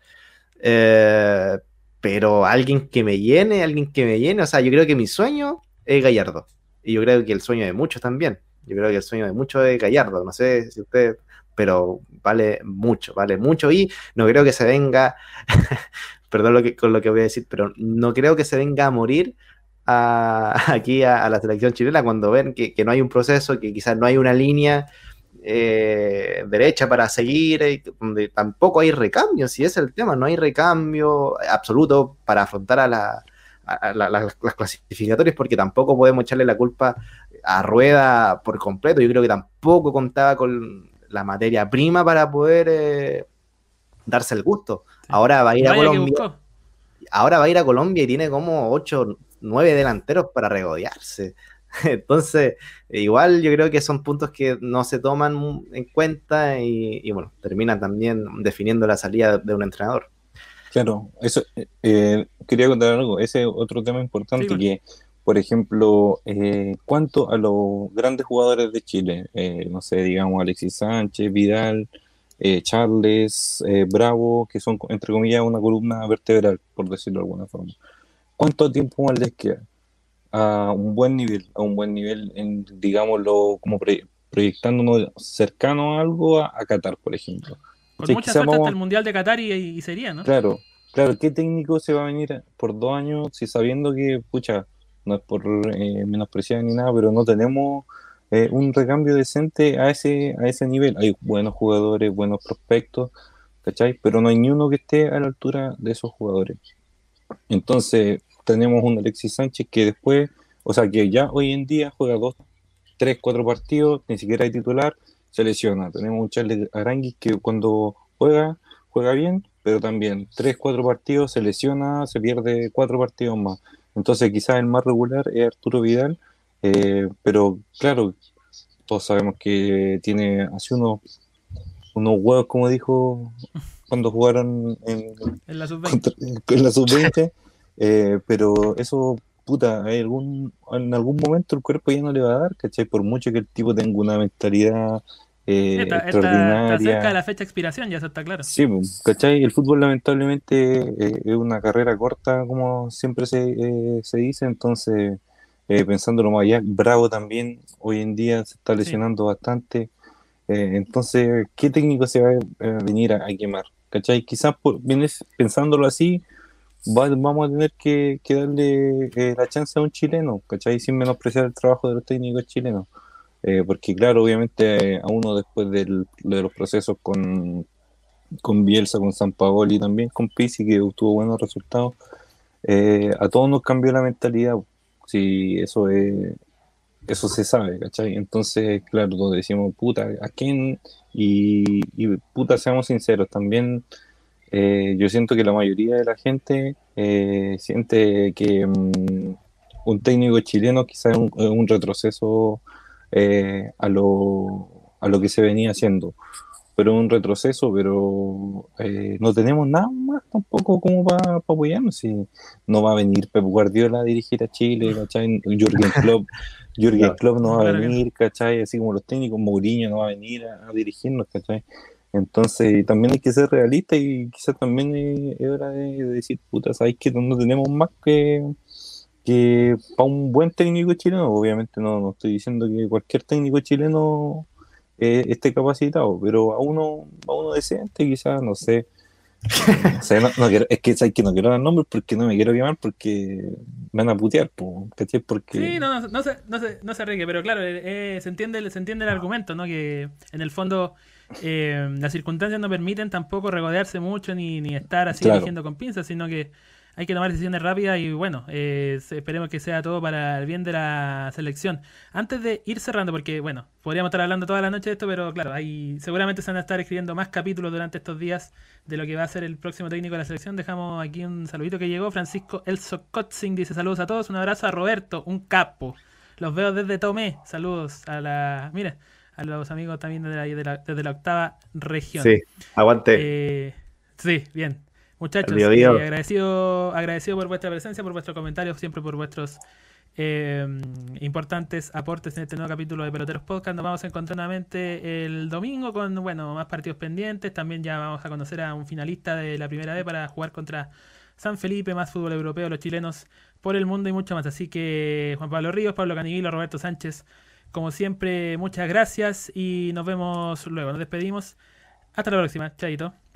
Eh, pero alguien que me llene, alguien que me llene, o sea, yo creo que mi sueño es Gallardo. Y yo creo que el sueño de muchos también. Yo creo que el sueño de muchos es Gallardo. No sé si usted, pero vale mucho, vale mucho. Y no creo que se venga, <laughs> perdón con lo que voy a decir, pero no creo que se venga a morir <laughs> aquí a, la selección chilena cuando ven que, no hay un proceso, que quizás no hay una línea eh, derecha para seguir, eh, donde tampoco hay recambio, si es el tema, no hay recambio absoluto para afrontar a, la, las clasificatorias, porque tampoco podemos echarle la culpa a Rueda por completo. Yo creo que tampoco contaba con la materia prima para poder eh, darse el gusto. Ahora va a ir a Colombia. Ahora va a ir a Colombia y tiene como 8, 9 delanteros para regodearse. <laughs> Entonces, igual yo creo que son puntos que no se toman en cuenta y, bueno, terminan también definiendo la salida de un entrenador. Claro, eso eh, quería contar algo. Ese otro tema importante que, por ejemplo, eh, ¿cuánto a los grandes jugadores de Chile, eh, no sé, digamos Alexis Sánchez, Vidal, Charles, Bravo, que son entre comillas una columna vertebral, por decirlo de alguna forma, ¿cuánto tiempo más les queda? a un buen nivel, a un buen nivel, en, digámoslo, como proyectándonos cercano a algo a, Qatar, por ejemplo. Con mucha suerte hasta el Mundial de Qatar y, sería, ¿no? Claro, claro, ¿qué técnico se va a venir por dos años si sabiendo que, pucha, no es por eh, menospreciar ni nada, pero no tenemos eh, un recambio decente a ese, a ese nivel? Hay buenos jugadores, buenos prospectos, ¿cachai? Pero no hay ni uno que esté a la altura de esos jugadores. Entonces, tenemos un Alexis Sánchez que después, o sea, que ya hoy en día juega dos, tres, cuatro partidos, ni siquiera hay titular, se lesiona. Tenemos un Charles Aranguis que cuando juega, juega bien, pero también tres, cuatro partidos, se lesiona, se pierde cuatro partidos más. Entonces quizás el más regular es Arturo Vidal, eh, pero claro, todos sabemos que tiene así unos, unos huevos, como dijo cuando jugaron en, en la sub-20. En la sub-20 <laughs> eh, pero eso, puta, algún, en algún momento el cuerpo ya no le va a dar, ¿cachai? Por mucho que el tipo tenga una mentalidad eh, extraordinaria. Está, cerca de la fecha de expiración, ya eso está claro. Sí, ¿cachai? El fútbol lamentablemente eh, es una carrera corta, como siempre se, se dice, entonces, pensándolo más allá, Bravo también hoy en día se está lesionando bastante. entonces, ¿qué técnico se va a venir a, quemar? ¿Cachai? Quizás por, vienes pensándolo así, vamos a tener que, darle eh, la chance a un chileno, ¿cachai? Sin menospreciar el trabajo de los técnicos chilenos. Eh, porque claro, obviamente a uno después de los procesos con, con Bielsa, con San Paolo y también con Pizzi, que obtuvo buenos resultados, eh, a todos nos cambió la mentalidad. Si eso es, eso se sabe, ¿cachai? Entonces, claro, todos decimos, puta, ¿a quién? Y, puta, seamos sinceros, también eh, yo siento que la mayoría de la gente siente que mm, un técnico chileno quizás es un, retroceso eh, a, lo, a lo que se venía haciendo. pero un retroceso, pero eh, no tenemos nada más tampoco como para apoyarnos. Si no va a venir Pep Guardiola a dirigir a Chile, ¿cachai? Jürgen <laughs> Klopp, Jürgen Klopp no va a venir, ¿cachai? Así como los técnicos, Mourinho no va a venir a, dirigirnos, ¿cachai? Entonces también hay que ser realista y quizás también es, hora de, decir, puta, ¿sabes que no tenemos más que, que para un buen técnico chileno? Obviamente no, no estoy diciendo que cualquier técnico chileno eh, esté capacitado, pero a uno, a uno decente, quizás, no sé. no, quiero, es que, ¿sabes que no quiero dar nombres porque no me quiero quemar porque me van a putear, ¿cachai? Porque... Sí, no, no, no, se, no, se, no se pero claro, eh, eh, se, entiende, se entiende el argumento, ¿no? Que en el fondo las circunstancias no permiten tampoco regodearse mucho ni, ni estar así eligiendo con pinzas, sino que hay que tomar decisiones rápidas y bueno, eh, esperemos que sea todo para el bien de la selección. Antes de ir cerrando, porque bueno, podríamos estar hablando toda la noche de esto, pero claro, hay, seguramente se van a estar escribiendo más capítulos durante estos días de lo que va a ser el próximo técnico de la selección. Dejamos aquí un saludito que llegó. Francisco Elso Kotzing dice saludos a todos, un abrazo a Roberto, un capo. Los veo desde Tomé. Saludos a la. Mira, a los amigos también de la, desde la octava región. Sí, aguante. Eh, sí, bien. Muchachos, eh, agradecido, agradecido por vuestra presencia, por vuestros comentarios, siempre por vuestros eh, importantes aportes en este nuevo capítulo de Peloteros Podcast. Nos vamos a encontrar nuevamente el domingo con bueno más partidos pendientes. También ya vamos a conocer a un finalista de la primera vez para jugar contra San Felipe, más fútbol europeo, los chilenos por el mundo y mucho más. Así que Juan Pablo Ríos, Pablo Caniguilo, Roberto Sánchez, como siempre, muchas gracias y nos vemos luego. Nos despedimos. Hasta la próxima. Chaito.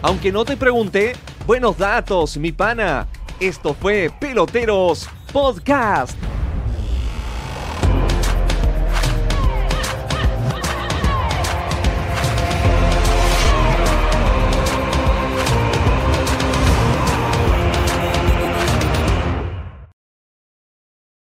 Aunque no te pregunté, buenos datos, mi pana. Esto fue Peloteros Podcast.